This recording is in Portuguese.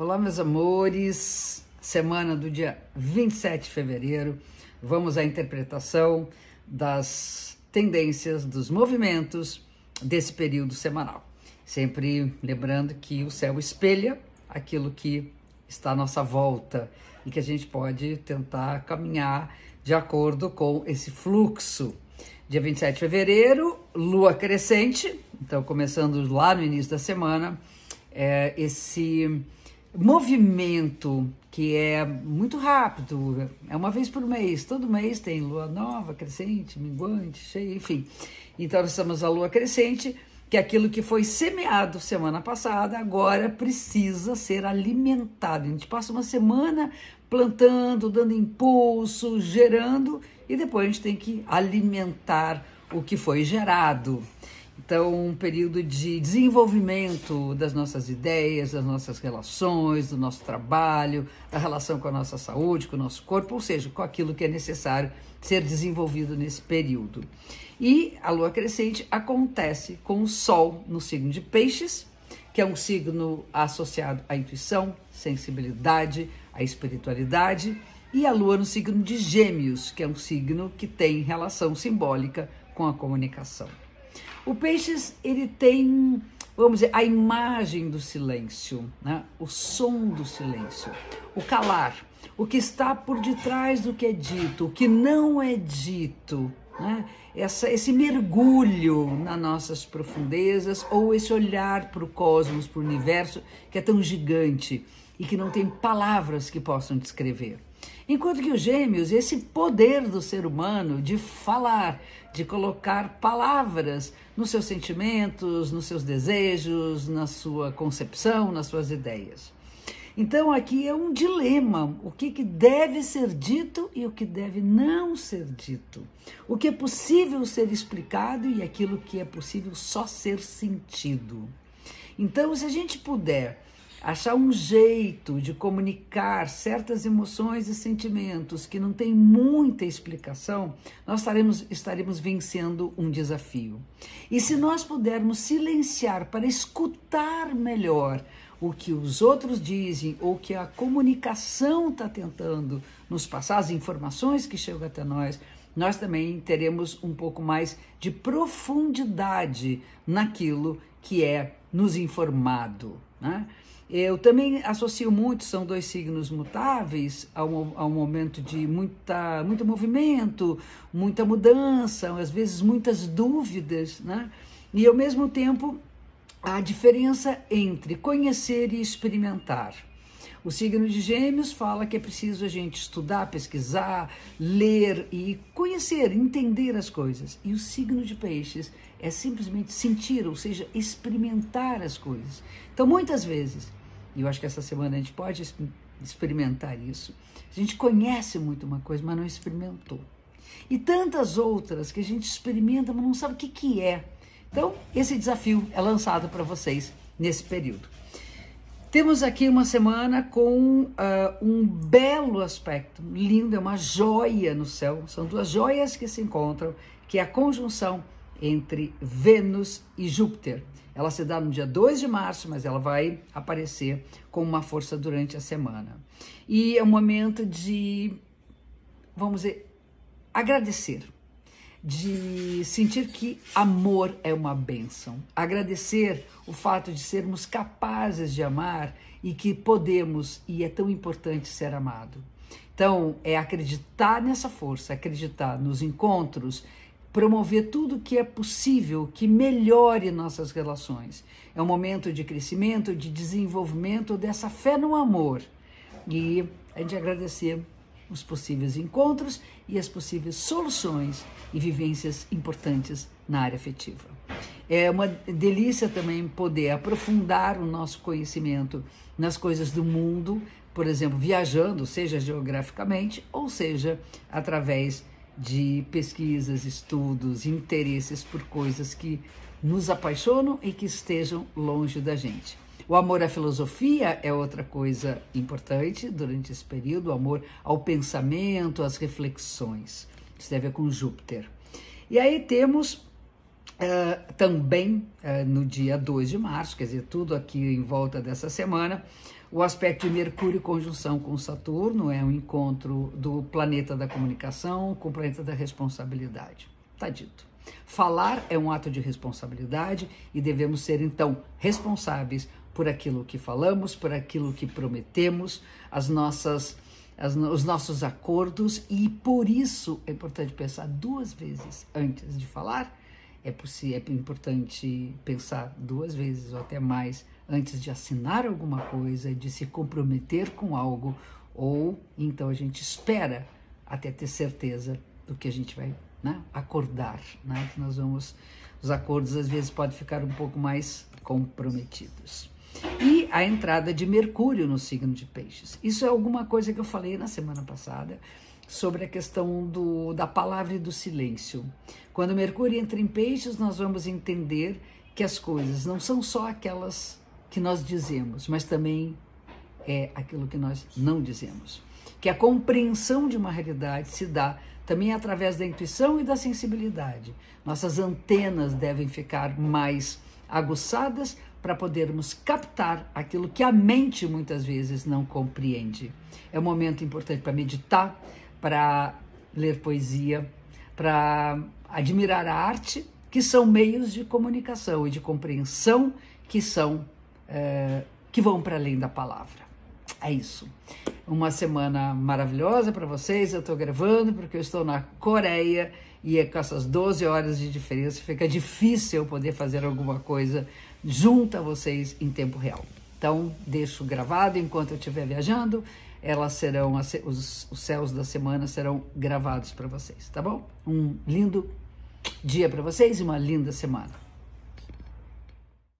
Olá, meus amores. Semana do dia 27 de fevereiro. Vamos à interpretação das tendências, dos movimentos desse período semanal. Sempre lembrando que o céu espelha aquilo que está à nossa volta e que a gente pode tentar caminhar de acordo com esse fluxo. Dia 27 de fevereiro, lua crescente, então começando lá no início da semana, é, esse movimento que é muito rápido, é uma vez por mês, todo mês tem lua nova, crescente, minguante, cheia, enfim. Então nós estamos a lua crescente, que é aquilo que foi semeado semana passada, agora precisa ser alimentado. A gente passa uma semana plantando, dando impulso, gerando, e depois a gente tem que alimentar o que foi gerado. Então, um período de desenvolvimento das nossas ideias, das nossas relações, do nosso trabalho, da relação com a nossa saúde, com o nosso corpo, ou seja, com aquilo que é necessário ser desenvolvido nesse período. E a lua crescente acontece com o sol no signo de Peixes, que é um signo associado à intuição, sensibilidade, à espiritualidade, e a lua no signo de Gêmeos, que é um signo que tem relação simbólica com a comunicação. O Peixes, ele tem, vamos dizer, a imagem do silêncio, né? o som do silêncio, o calar, o que está por detrás do que é dito, o que não é dito, né? Essa, esse mergulho nas nossas profundezas ou esse olhar para o cosmos, para o universo que é tão gigante e que não tem palavras que possam descrever. Enquanto que os gêmeos, esse poder do ser humano de falar, de colocar palavras nos seus sentimentos, nos seus desejos, na sua concepção, nas suas ideias. Então aqui é um dilema: o que, que deve ser dito e o que deve não ser dito. O que é possível ser explicado e aquilo que é possível só ser sentido. Então, se a gente puder achar um jeito de comunicar certas emoções e sentimentos que não tem muita explicação, nós estaremos, estaremos vencendo um desafio. E se nós pudermos silenciar para escutar melhor o que os outros dizem ou que a comunicação está tentando nos passar, as informações que chegam até nós, nós também teremos um pouco mais de profundidade naquilo que é nos informado. Né? Eu também associo muito, são dois signos mutáveis, ao, ao momento de muita, muito movimento, muita mudança, às vezes muitas dúvidas, né? E ao mesmo tempo, a diferença entre conhecer e experimentar. O signo de Gêmeos fala que é preciso a gente estudar, pesquisar, ler e conhecer, entender as coisas. E o signo de Peixes é simplesmente sentir, ou seja, experimentar as coisas. Então, muitas vezes, e eu acho que essa semana a gente pode experimentar isso. A gente conhece muito uma coisa, mas não experimentou. E tantas outras que a gente experimenta, mas não sabe o que, que é. Então, esse desafio é lançado para vocês nesse período. Temos aqui uma semana com uh, um belo aspecto, lindo, é uma joia no céu. São duas joias que se encontram, que é a conjunção entre Vênus e Júpiter. Ela se dá no dia 2 de março, mas ela vai aparecer com uma força durante a semana. E é um momento de, vamos dizer, agradecer, de sentir que amor é uma bênção, agradecer o fato de sermos capazes de amar e que podemos e é tão importante ser amado. Então, é acreditar nessa força, acreditar nos encontros promover tudo que é possível que melhore nossas relações. É um momento de crescimento, de desenvolvimento dessa fé no amor. E a gente agradecer os possíveis encontros e as possíveis soluções e vivências importantes na área afetiva. É uma delícia também poder aprofundar o nosso conhecimento nas coisas do mundo, por exemplo, viajando, seja geograficamente ou seja através de pesquisas, estudos, interesses por coisas que nos apaixonam e que estejam longe da gente. O amor à filosofia é outra coisa importante durante esse período, o amor ao pensamento, às reflexões. Isso tem a ver com Júpiter. E aí temos Uh, também uh, no dia 2 de março, quer dizer, tudo aqui em volta dessa semana, o aspecto de Mercúrio conjunção com Saturno é um encontro do planeta da comunicação com o planeta da responsabilidade. Tá dito. Falar é um ato de responsabilidade e devemos ser então responsáveis por aquilo que falamos, por aquilo que prometemos, as nossas as, os nossos acordos e por isso é importante pensar duas vezes antes de falar. É, possível, é importante pensar duas vezes ou até mais antes de assinar alguma coisa, de se comprometer com algo, ou então a gente espera até ter certeza do que a gente vai né, acordar, né? Que nós vamos, os acordos às vezes podem ficar um pouco mais comprometidos. E a entrada de Mercúrio no signo de Peixes. Isso é alguma coisa que eu falei na semana passada sobre a questão do, da palavra e do silêncio. Quando Mercúrio entra em Peixes, nós vamos entender que as coisas não são só aquelas que nós dizemos, mas também é aquilo que nós não dizemos. Que a compreensão de uma realidade se dá também através da intuição e da sensibilidade. Nossas antenas devem ficar mais aguçadas para podermos captar aquilo que a mente muitas vezes não compreende. É um momento importante para meditar, para ler poesia, para admirar a arte, que são meios de comunicação e de compreensão que são é, que vão para além da palavra. É isso. Uma semana maravilhosa para vocês. Eu estou gravando porque eu estou na Coreia e é com essas 12 horas de diferença fica difícil poder fazer alguma coisa junto a vocês em tempo real. Então, deixo gravado enquanto eu estiver viajando. Elas serão, os, os céus da semana serão gravados para vocês, tá bom? Um lindo dia para vocês e uma linda semana.